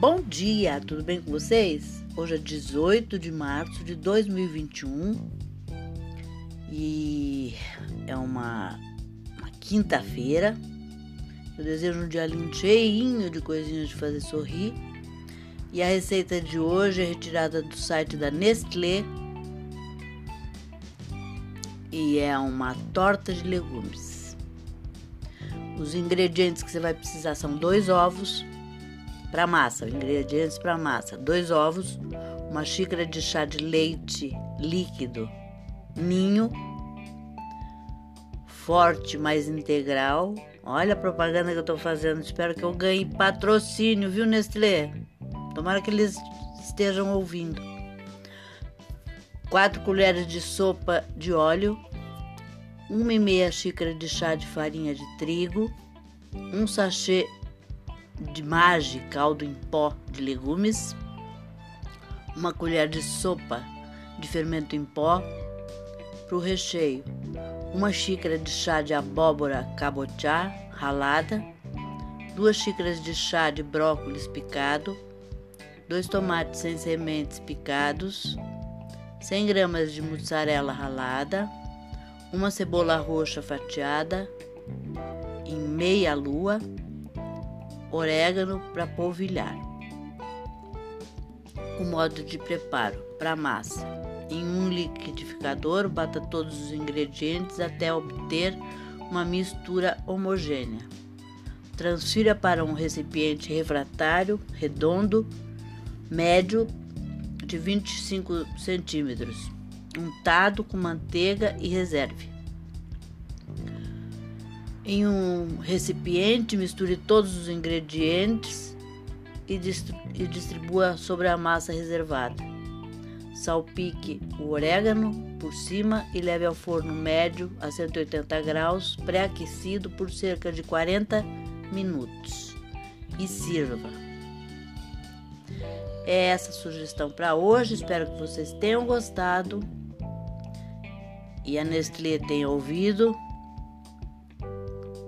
Bom dia, tudo bem com vocês? Hoje é 18 de março de 2021 e é uma, uma quinta-feira. Eu desejo um dia lindo, cheinho de coisinhas de fazer sorrir. E a receita de hoje é retirada do site da Nestlé e é uma torta de legumes. Os ingredientes que você vai precisar são dois ovos para massa, ingredientes para massa: dois ovos, uma xícara de chá de leite líquido, ninho, forte mais integral. Olha a propaganda que eu estou fazendo. Espero que eu ganhe patrocínio, viu, Nestlé? Tomara que eles estejam ouvindo. 4 colheres de sopa de óleo, 1 e meia xícara de chá de farinha de trigo, um sachê de mage, caldo em pó de legumes, uma colher de sopa de fermento em pó para o recheio, uma xícara de chá de abóbora cabochá ralada, duas xícaras de chá de brócolis picado, dois tomates sem sementes picados, 100 gramas de mussarela ralada, uma cebola roxa fatiada em meia lua, orégano para polvilhar. O modo de preparo para massa. Em um liquidificador, bata todos os ingredientes até obter uma mistura homogênea. Transfira para um recipiente refratário redondo, médio de 25 centímetros, untado com manteiga e reserve. Em um recipiente, misture todos os ingredientes e, distribua sobre a massa reservada. Salpique o orégano por cima e leve ao forno médio a 180 graus, pré-aquecido por cerca de 40 minutos. E sirva. É essa a sugestão para hoje. Espero que vocês tenham gostado e a Nestlé tenha ouvido.